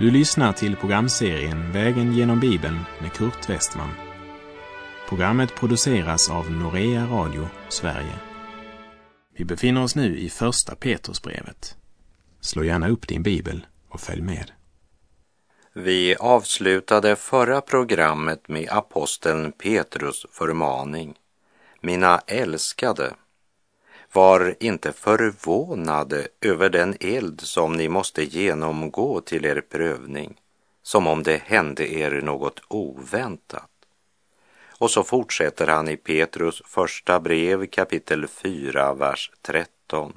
Du lyssnar till programserien Vägen genom Bibeln med Kurt Westman. Programmet produceras av Norea Radio Sverige. Vi befinner oss nu i Första Petrusbrevet. Slå gärna upp din bibel och följ med. Vi avslutade förra programmet med aposteln Petrus förmaning. Mina älskade, var inte förvånade över den eld som ni måste genomgå till er prövning, som om det hände er något oväntat. Och så fortsätter han i Petrus första brev kapitel 4, vers 13.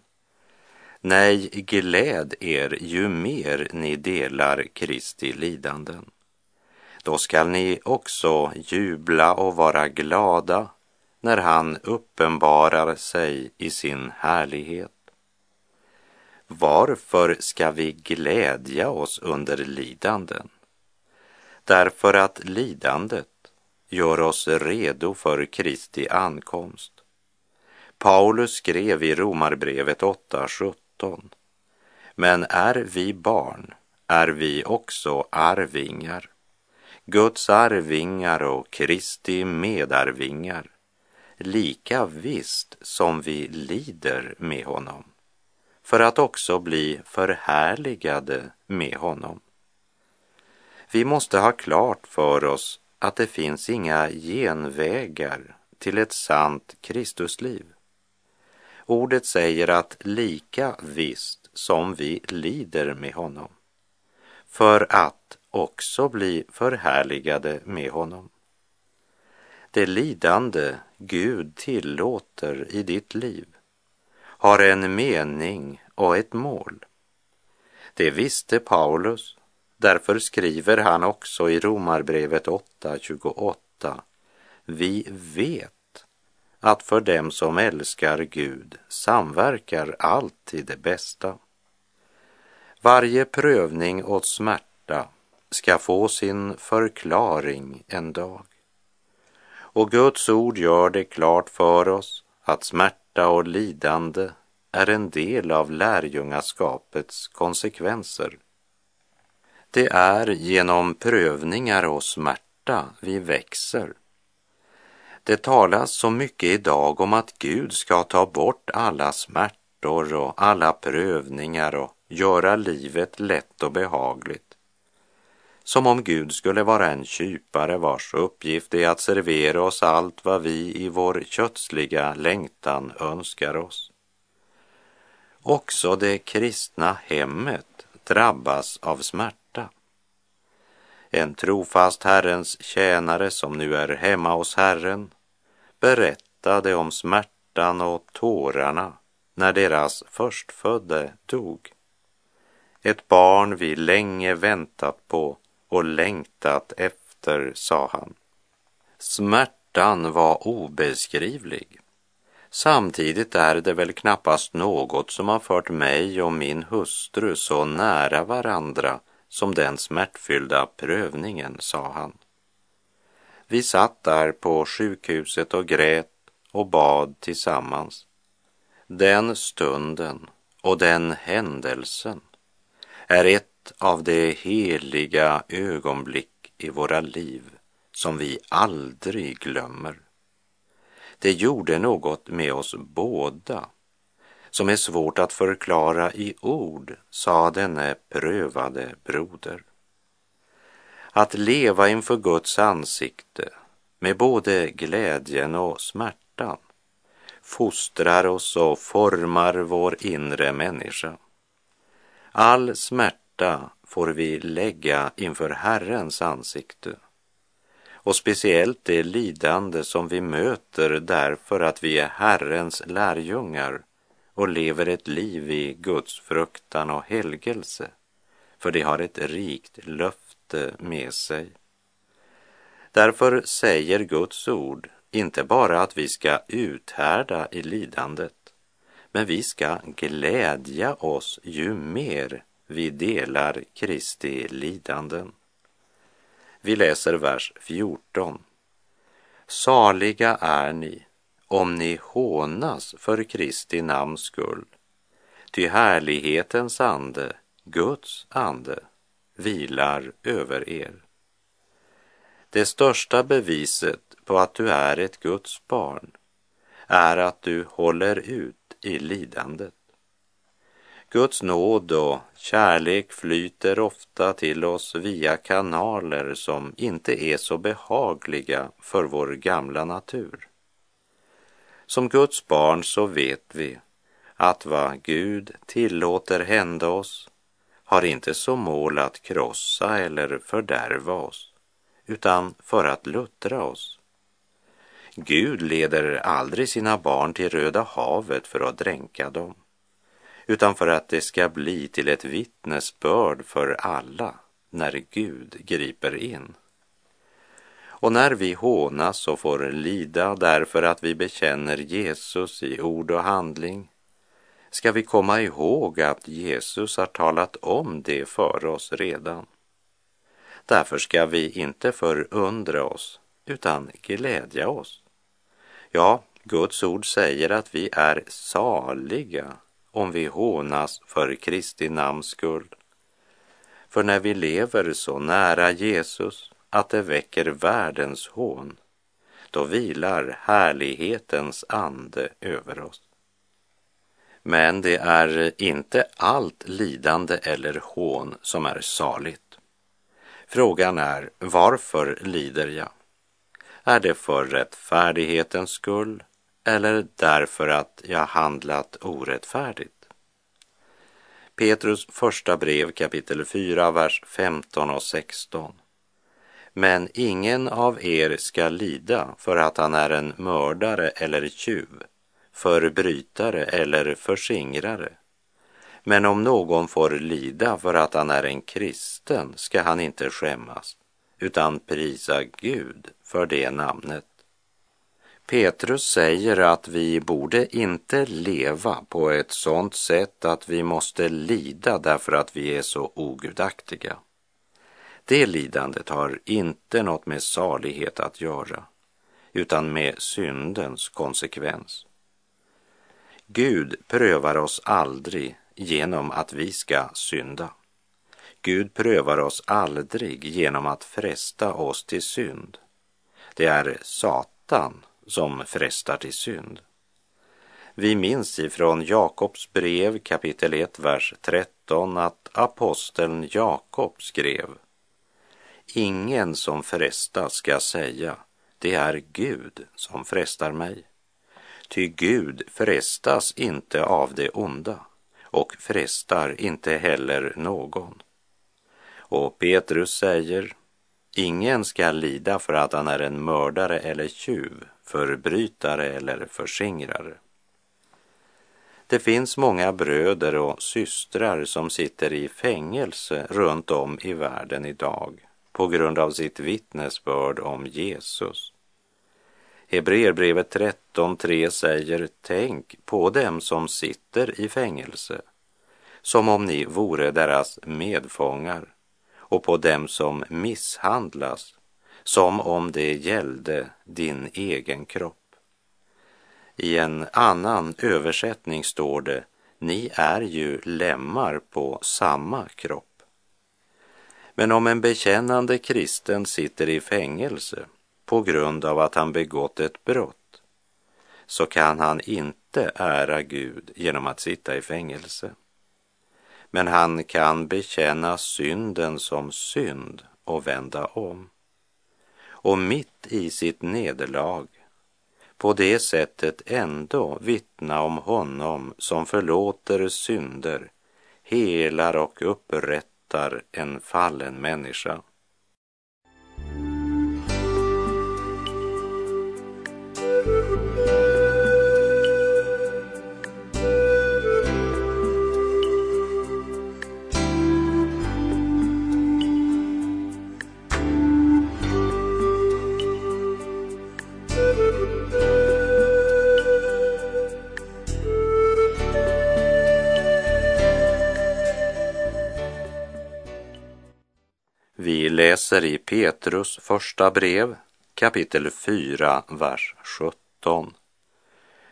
Nej, gläd er ju mer ni delar Kristi lidanden. Då skall ni också jubla och vara glada när han uppenbarar sig i sin härlighet. Varför ska vi glädja oss under lidanden? Därför att lidandet gör oss redo för Kristi ankomst. Paulus skrev i Romarbrevet 8.17. Men är vi barn är vi också arvingar, Guds arvingar och Kristi medarvingar, lika visst som vi lider med honom, för att också bli förhärligade med honom. Vi måste ha klart för oss att det finns inga genvägar till ett sant Kristusliv. Ordet säger att lika visst som vi lider med honom, för att också bli förhärligade med honom. Det lidande Gud tillåter i ditt liv har en mening och ett mål. Det visste Paulus, därför skriver han också i Romarbrevet 8.28. Vi vet att för dem som älskar Gud samverkar alltid det bästa. Varje prövning och smärta ska få sin förklaring en dag. Och Guds ord gör det klart för oss att smärta och lidande är en del av lärjungaskapets konsekvenser. Det är genom prövningar och smärta vi växer. Det talas så mycket idag om att Gud ska ta bort alla smärtor och alla prövningar och göra livet lätt och behagligt som om Gud skulle vara en kypare vars uppgift är att servera oss allt vad vi i vår kötsliga längtan önskar oss. Också det kristna hemmet drabbas av smärta. En trofast Herrens tjänare som nu är hemma hos Herren berättade om smärtan och tårarna när deras förstfödde dog. Ett barn vi länge väntat på och längtat efter, sa han. Smärtan var obeskrivlig. Samtidigt är det väl knappast något som har fört mig och min hustru så nära varandra som den smärtfyllda prövningen, sa han. Vi satt där på sjukhuset och grät och bad tillsammans. Den stunden och den händelsen är ett av de heliga ögonblick i våra liv som vi aldrig glömmer. Det gjorde något med oss båda som är svårt att förklara i ord, sa denne prövade broder. Att leva inför Guds ansikte med både glädjen och smärtan fostrar oss och formar vår inre människa. All smärta hjärta får vi lägga inför Herrens ansikte. Och speciellt det lidande som vi möter därför att vi är Herrens lärjungar och lever ett liv i Guds fruktan och helgelse, för det har ett rikt löfte med sig. Därför säger Guds ord inte bara att vi ska uthärda i lidandet, men vi ska glädja oss ju mer vi delar Kristi lidanden. Vi läser vers 14. Saliga är ni om ni hånas för Kristi namns skull, ty härlighetens ande, Guds ande, vilar över er. Det största beviset på att du är ett Guds barn är att du håller ut i lidandet. Guds nåd och kärlek flyter ofta till oss via kanaler som inte är så behagliga för vår gamla natur. Som Guds barn så vet vi att vad Gud tillåter hända oss har inte som mål att krossa eller fördärva oss, utan för att luttra oss. Gud leder aldrig sina barn till Röda havet för att dränka dem, utan för att det ska bli till ett vittnesbörd för alla när Gud griper in. Och när vi hånas och får lida därför att vi bekänner Jesus i ord och handling ska vi komma ihåg att Jesus har talat om det för oss redan. Därför ska vi inte förundra oss utan glädja oss. Ja, Guds ord säger att vi är saliga om vi hånas för Kristi namns skull. För när vi lever så nära Jesus att det väcker världens hån, då vilar härlighetens ande över oss. Men det är inte allt lidande eller hån som är saligt. Frågan är, varför lider jag? Är det för rättfärdighetens skull eller därför att jag handlat orättfärdigt? Petrus första brev kapitel 4, vers 15 och 16. Men ingen av er ska lida för att han är en mördare eller tjuv, förbrytare eller förskingrare. Men om någon får lida för att han är en kristen ska han inte skämmas, utan prisa Gud för det namnet. Petrus säger att vi borde inte leva på ett sådant sätt att vi måste lida därför att vi är så ogudaktiga. Det lidandet har inte något med salighet att göra, utan med syndens konsekvens. Gud prövar oss aldrig genom att vi ska synda. Gud prövar oss aldrig genom att fresta oss till synd. Det är Satan som frestar till synd. Vi minns ifrån Jakobs brev kapitel 1, vers 13 att aposteln Jakob skrev Ingen som frestas ska säga, det är Gud som frestar mig. Ty Gud frestas inte av det onda och frestar inte heller någon. Och Petrus säger, ingen ska lida för att han är en mördare eller tjuv, förbrytare eller förskingrare. Det finns många bröder och systrar som sitter i fängelse runt om i världen idag på grund av sitt vittnesbörd om Jesus. Hebreerbrevet 13.3 säger Tänk på dem som sitter i fängelse som om ni vore deras medfångar och på dem som misshandlas som om det gällde din egen kropp. I en annan översättning står det Ni är ju lemmar på samma kropp. Men om en bekännande kristen sitter i fängelse på grund av att han begått ett brott så kan han inte ära Gud genom att sitta i fängelse. Men han kan bekänna synden som synd och vända om. Och mitt i sitt nederlag på det sättet ändå vittna om honom som förlåter synder, helar och upprättar en fallen människa. Läser i Petrus första brev kapitel 4, vers 17.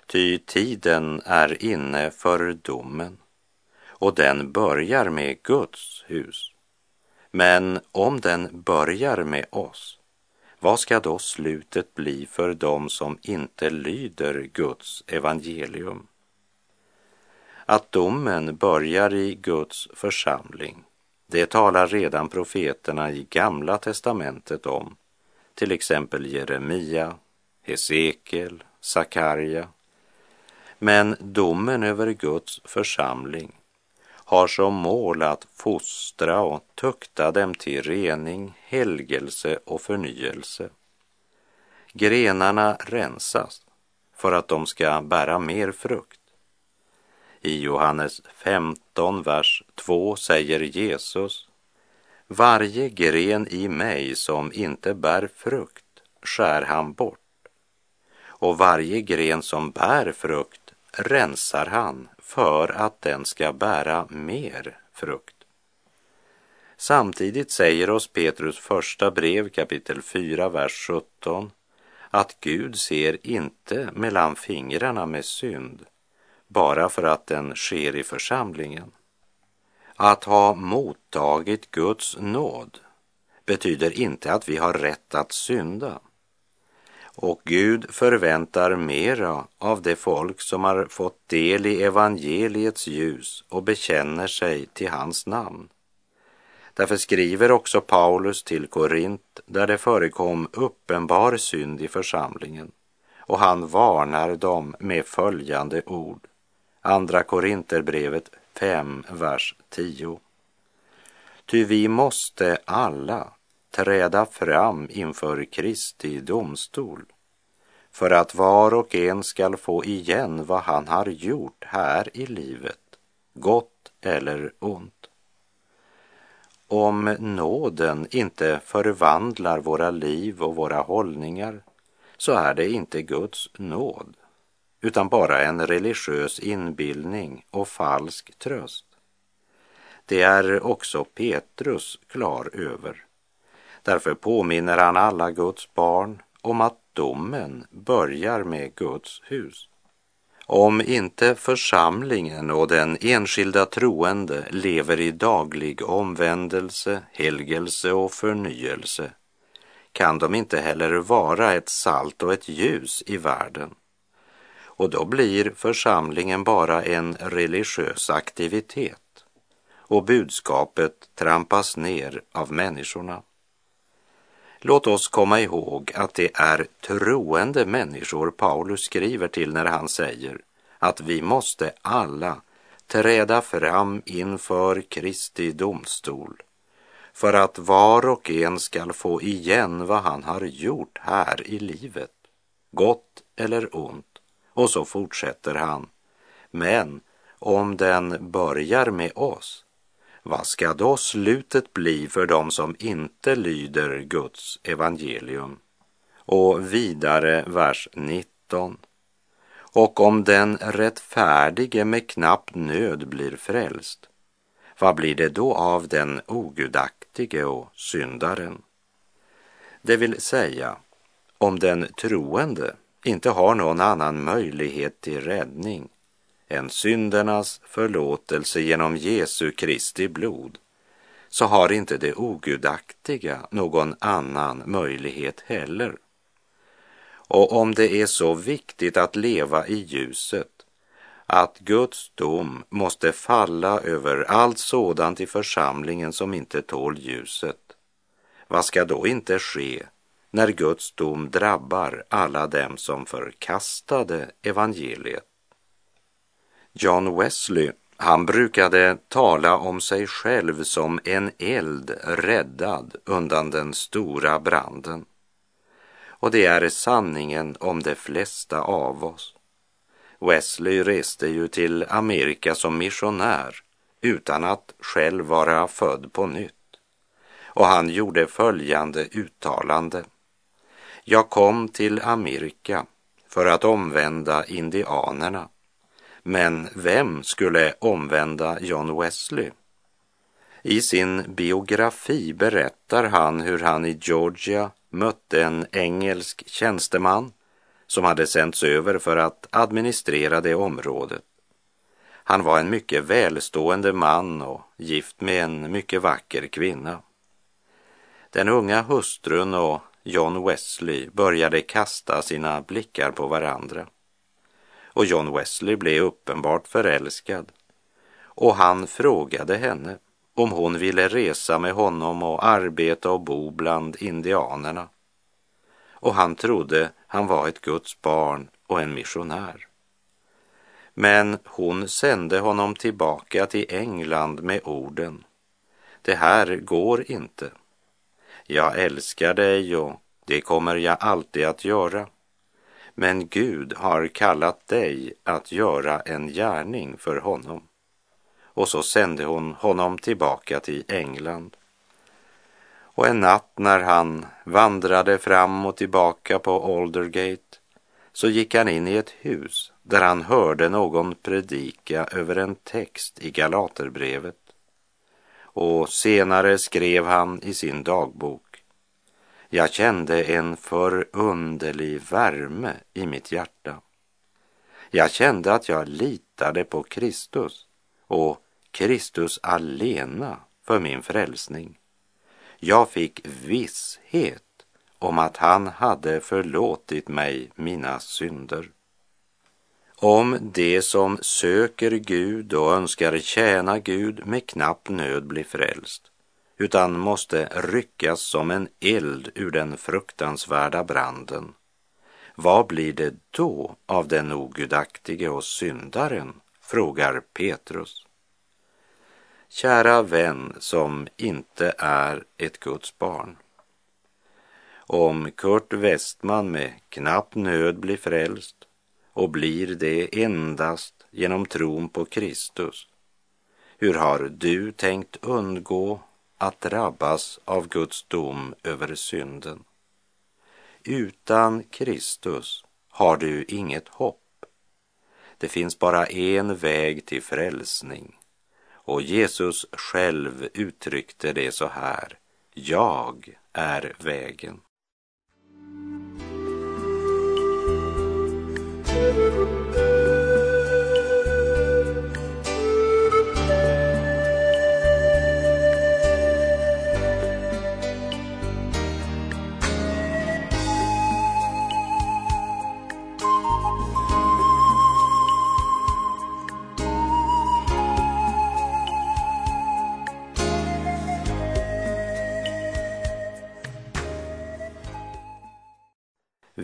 Ty tiden är inne för domen och den börjar med Guds hus. Men om den börjar med oss, vad ska då slutet bli för dem som inte lyder Guds evangelium? Att domen börjar i Guds församling, det talar redan profeterna i Gamla testamentet om, till exempel Jeremia, Hesekiel, Sakarja. Men domen över Guds församling har som mål att fostra och tukta dem till rening, helgelse och förnyelse. Grenarna rensas för att de ska bära mer frukt. I Johannes 15, vers 2 säger Jesus Varje gren i mig som inte bär frukt skär han bort och varje gren som bär frukt rensar han för att den ska bära mer frukt. Samtidigt säger oss Petrus första brev kapitel 4, vers 17 att Gud ser inte mellan fingrarna med synd bara för att den sker i församlingen. Att ha mottagit Guds nåd betyder inte att vi har rätt att synda. Och Gud förväntar mera av det folk som har fått del i evangeliets ljus och bekänner sig till hans namn. Därför skriver också Paulus till Korint där det förekom uppenbar synd i församlingen och han varnar dem med följande ord. Andra Korinterbrevet 5, vers 10. Ty vi måste alla träda fram inför Kristi domstol för att var och en skall få igen vad han har gjort här i livet, gott eller ont. Om nåden inte förvandlar våra liv och våra hållningar så är det inte Guds nåd utan bara en religiös inbildning och falsk tröst. Det är också Petrus klar över. Därför påminner han alla Guds barn om att domen börjar med Guds hus. Om inte församlingen och den enskilda troende lever i daglig omvändelse, helgelse och förnyelse kan de inte heller vara ett salt och ett ljus i världen. Och då blir församlingen bara en religiös aktivitet och budskapet trampas ner av människorna. Låt oss komma ihåg att det är troende människor Paulus skriver till när han säger att vi måste alla träda fram inför Kristi domstol för att var och en skall få igen vad han har gjort här i livet, gott eller ont. Och så fortsätter han. Men om den börjar med oss vad ska då slutet bli för dem som inte lyder Guds evangelium? Och vidare vers 19. Och om den rättfärdige med knapp nöd blir frälst, vad blir det då av den ogudaktige och syndaren? Det vill säga, om den troende inte har någon annan möjlighet till räddning än syndernas förlåtelse genom Jesu Kristi blod så har inte det ogudaktiga någon annan möjlighet heller. Och om det är så viktigt att leva i ljuset att Guds dom måste falla över allt sådant i församlingen som inte tål ljuset, vad ska då inte ske när Guds dom drabbar alla dem som förkastade evangeliet? John Wesley, han brukade tala om sig själv som en eld räddad undan den stora branden. Och det är sanningen om de flesta av oss. Wesley reste ju till Amerika som missionär utan att själv vara född på nytt. Och han gjorde följande uttalande. Jag kom till Amerika för att omvända indianerna men vem skulle omvända John Wesley? I sin biografi berättar han hur han i Georgia mötte en engelsk tjänsteman som hade sänts över för att administrera det området. Han var en mycket välstående man och gift med en mycket vacker kvinna. Den unga hustrun och John Wesley började kasta sina blickar på varandra. Och John Wesley blev uppenbart förälskad. Och han frågade henne om hon ville resa med honom och arbeta och bo bland indianerna. Och han trodde han var ett Guds barn och en missionär. Men hon sände honom tillbaka till England med orden. Det här går inte. Jag älskar dig och det kommer jag alltid att göra. Men Gud har kallat dig att göra en gärning för honom. Och så sände hon honom tillbaka till England. Och en natt när han vandrade fram och tillbaka på Aldergate så gick han in i ett hus där han hörde någon predika över en text i Galaterbrevet. Och senare skrev han i sin dagbok. Jag kände en förunderlig värme i mitt hjärta. Jag kände att jag litade på Kristus och Kristus alena för min frälsning. Jag fick visshet om att han hade förlåtit mig mina synder. Om det som söker Gud och önskar tjäna Gud med knapp nöd blir frälst, utan måste ryckas som en eld ur den fruktansvärda branden, vad blir det då av den ogudaktige och syndaren? frågar Petrus. Kära vän som inte är ett Guds barn. Om Kurt Westman med knapp nöd blir frälst och blir det endast genom tron på Kristus, hur har du tänkt undgå att drabbas av Guds dom över synden? Utan Kristus har du inget hopp. Det finns bara en väg till frälsning och Jesus själv uttryckte det så här. Jag är vägen. Thank you.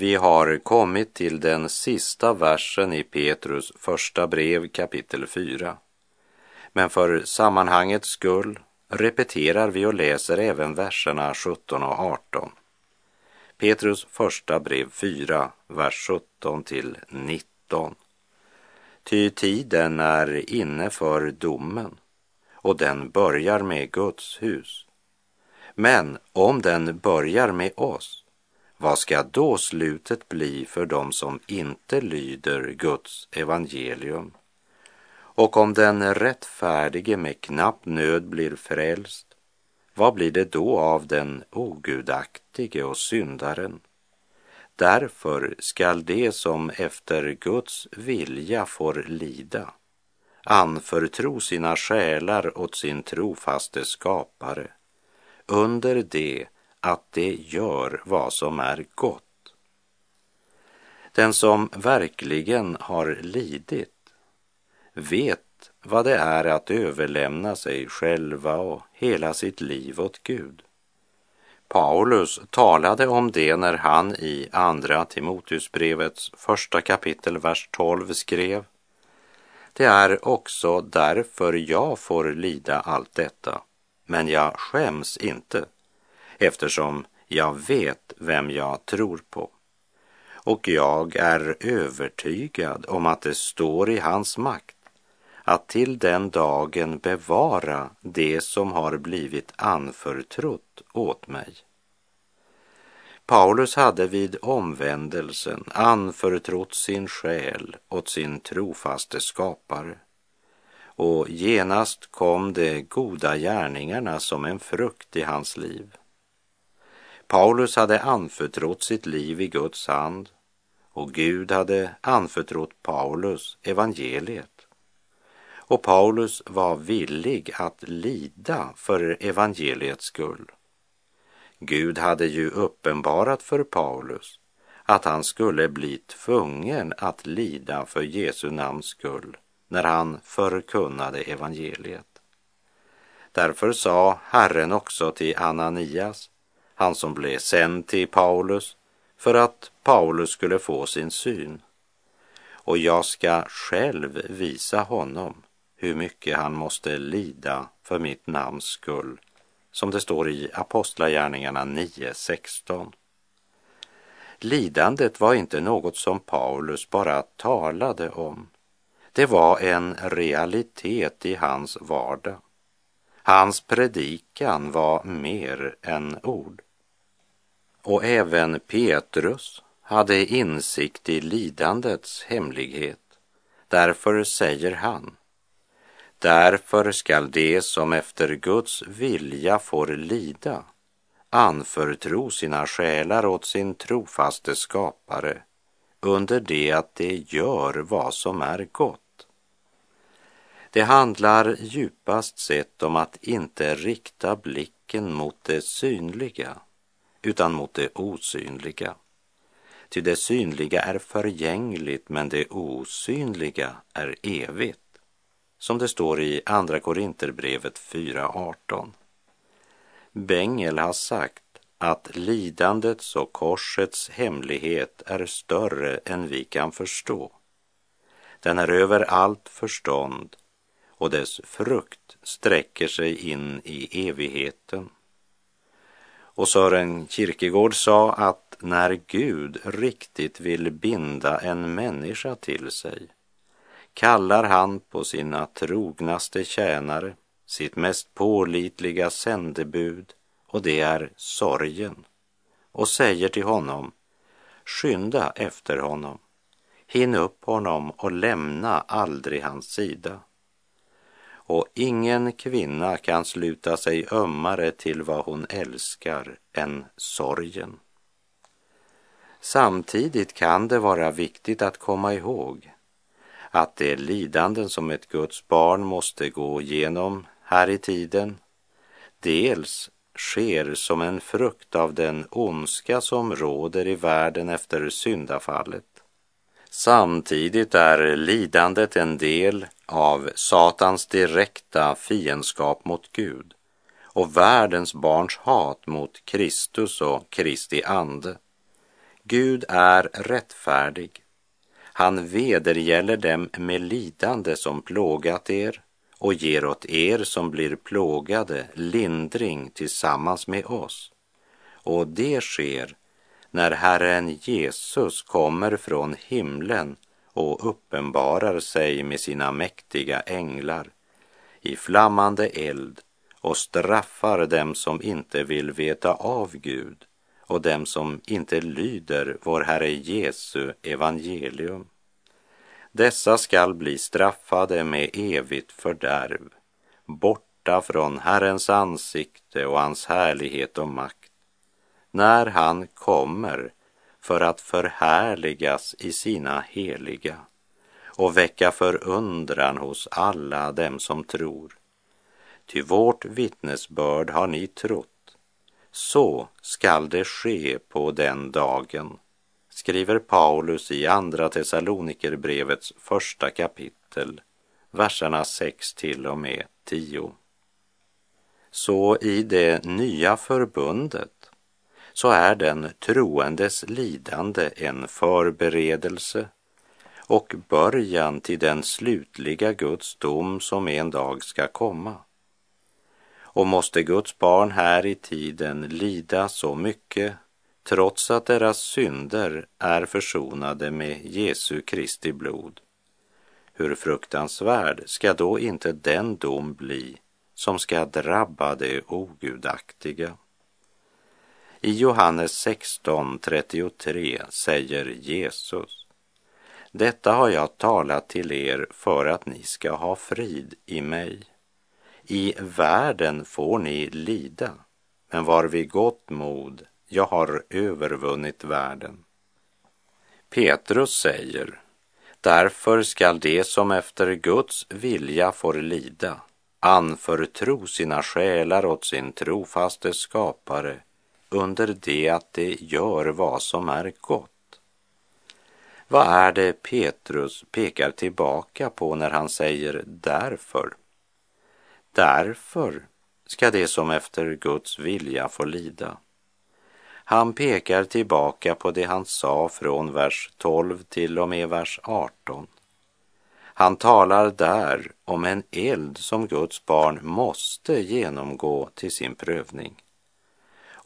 Vi har kommit till den sista versen i Petrus första brev kapitel 4. Men för sammanhangets skull repeterar vi och läser även verserna 17 och 18. Petrus första brev 4, vers 17 till 19. Ty tiden är inne för domen och den börjar med Guds hus. Men om den börjar med oss vad ska då slutet bli för dem som inte lyder Guds evangelium? Och om den rättfärdige med knapp nöd blir frälst, vad blir det då av den ogudaktige och syndaren? Därför skall de som efter Guds vilja får lida anförtro sina själar åt sin trofaste skapare under det att det gör vad som är gott. Den som verkligen har lidit vet vad det är att överlämna sig själva och hela sitt liv åt Gud. Paulus talade om det när han i Andra Timoteusbrevets första kapitel, vers 12 skrev Det är också därför jag får lida allt detta, men jag skäms inte eftersom jag vet vem jag tror på. Och jag är övertygad om att det står i hans makt att till den dagen bevara det som har blivit anförtrott åt mig. Paulus hade vid omvändelsen anförtrott sin själ åt sin trofaste skapare och genast kom de goda gärningarna som en frukt i hans liv. Paulus hade anförtrott sitt liv i Guds hand och Gud hade anförtrott Paulus evangeliet. Och Paulus var villig att lida för evangeliets skull. Gud hade ju uppenbarat för Paulus att han skulle bli tvungen att lida för Jesu namns skull när han förkunnade evangeliet. Därför sa Herren också till Ananias, han som blev sänd till Paulus, för att Paulus skulle få sin syn. Och jag ska själv visa honom hur mycket han måste lida för mitt namns skull, som det står i Apostlagärningarna 9.16. Lidandet var inte något som Paulus bara talade om. Det var en realitet i hans vardag. Hans predikan var mer än ord. Och även Petrus hade insikt i lidandets hemlighet. Därför säger han, därför skall det som efter Guds vilja får lida anförtro sina själar åt sin trofaste skapare under det att de gör vad som är gott. Det handlar djupast sett om att inte rikta blicken mot det synliga utan mot det osynliga. Ty det synliga är förgängligt men det osynliga är evigt. Som det står i Andra Korinterbrevet 4.18. Bengel har sagt att lidandets och korsets hemlighet är större än vi kan förstå. Den är över allt förstånd och dess frukt sträcker sig in i evigheten. Och Sören Kierkegaard sa att när Gud riktigt vill binda en människa till sig kallar han på sina trognaste tjänare sitt mest pålitliga sändebud och det är sorgen och säger till honom skynda efter honom, hinn upp honom och lämna aldrig hans sida. Och ingen kvinna kan sluta sig ömmare till vad hon älskar än sorgen. Samtidigt kan det vara viktigt att komma ihåg att det lidanden som ett Guds barn måste gå igenom här i tiden dels sker som en frukt av den ondska som råder i världen efter syndafallet. Samtidigt är lidandet en del av Satans direkta fiendskap mot Gud och världens barns hat mot Kristus och Kristi ande. Gud är rättfärdig. Han vedergäller dem med lidande som plågat er och ger åt er som blir plågade lindring tillsammans med oss. Och det sker när Herren Jesus kommer från himlen och uppenbarar sig med sina mäktiga änglar i flammande eld och straffar dem som inte vill veta av Gud och dem som inte lyder vår Herre Jesu evangelium. Dessa skall bli straffade med evigt fördärv, borta från Herrens ansikte och hans härlighet och makt, när han kommer för att förhärligas i sina heliga och väcka förundran hos alla dem som tror. Ty vårt vittnesbörd har ni trott. Så skall det ske på den dagen skriver Paulus i Andra Thessalonikerbrevets första kapitel, verserna 6 till och med 10. Så i det nya förbundet så är den troendes lidande en förberedelse och början till den slutliga Guds dom som en dag ska komma. Och måste Guds barn här i tiden lida så mycket trots att deras synder är försonade med Jesu Kristi blod. Hur fruktansvärd ska då inte den dom bli som ska drabba det ogudaktiga? I Johannes 16.33 säger Jesus Detta har jag talat till er för att ni ska ha frid i mig. I världen får ni lida, men var vid gott mod, jag har övervunnit världen. Petrus säger, därför skall de som efter Guds vilja får lida anförtro sina själar åt sin trofaste skapare under det att de gör vad som är gott. Vad är det Petrus pekar tillbaka på när han säger därför? Därför ska det som efter Guds vilja få lida. Han pekar tillbaka på det han sa från vers 12 till och med vers 18. Han talar där om en eld som Guds barn måste genomgå till sin prövning.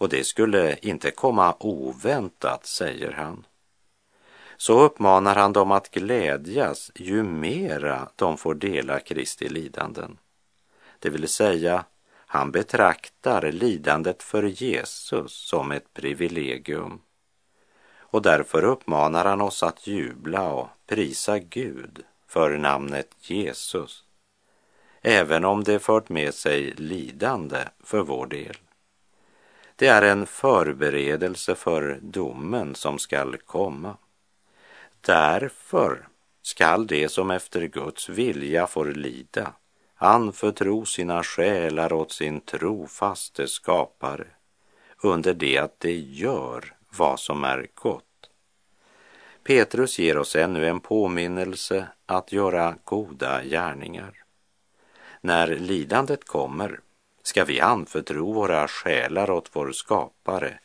Och det skulle inte komma oväntat, säger han. Så uppmanar han dem att glädjas ju mera de får dela Kristi lidanden. Det vill säga, han betraktar lidandet för Jesus som ett privilegium. Och därför uppmanar han oss att jubla och prisa Gud för namnet Jesus, även om det fört med sig lidande för vår del. Det är en förberedelse för domen som skall komma. Därför skall det som efter Guds vilja får lida anförtro sina själar åt sin trofaste skapare under det att de gör vad som är gott. Petrus ger oss ännu en påminnelse att göra goda gärningar. När lidandet kommer ska vi anförtro våra själar åt vår skapare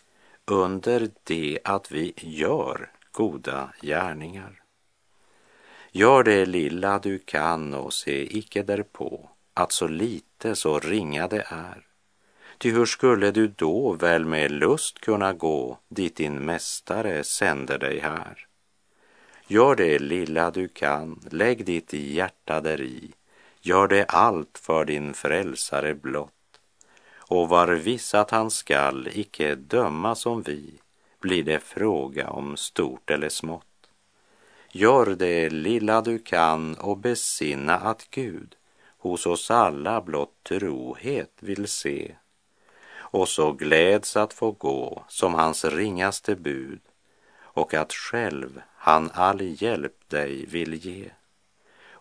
under det att vi gör goda gärningar. Gör det lilla du kan och se icke därpå att så lite, så ringa det är. Ty hur skulle du då väl med lust kunna gå dit din mästare sänder dig här? Gör det lilla du kan, lägg ditt hjärta däri, gör det allt för din frälsare blott. Och var viss att han skall icke döma som vi, blir det fråga om stort eller smått. Gör det lilla du kan och besinna att Gud hos oss alla blott trohet vill se och så gläds att få gå som hans ringaste bud och att själv han all hjälp dig vill ge.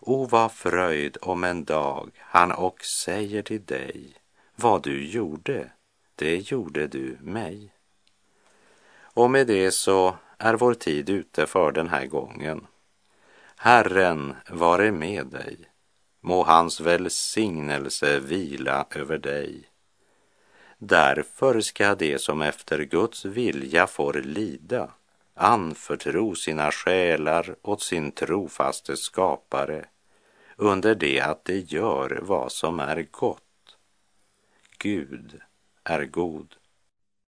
O, vad fröjd om en dag han och säger till dig, vad du gjorde, det gjorde du mig. Och med det så är vår tid ute för den här gången. Herren vare med dig. Må hans välsignelse vila över dig. Därför ska de som efter Guds vilja får lida anförtro sina själar åt sin trofaste skapare under det att de gör vad som är gott. Gud är god.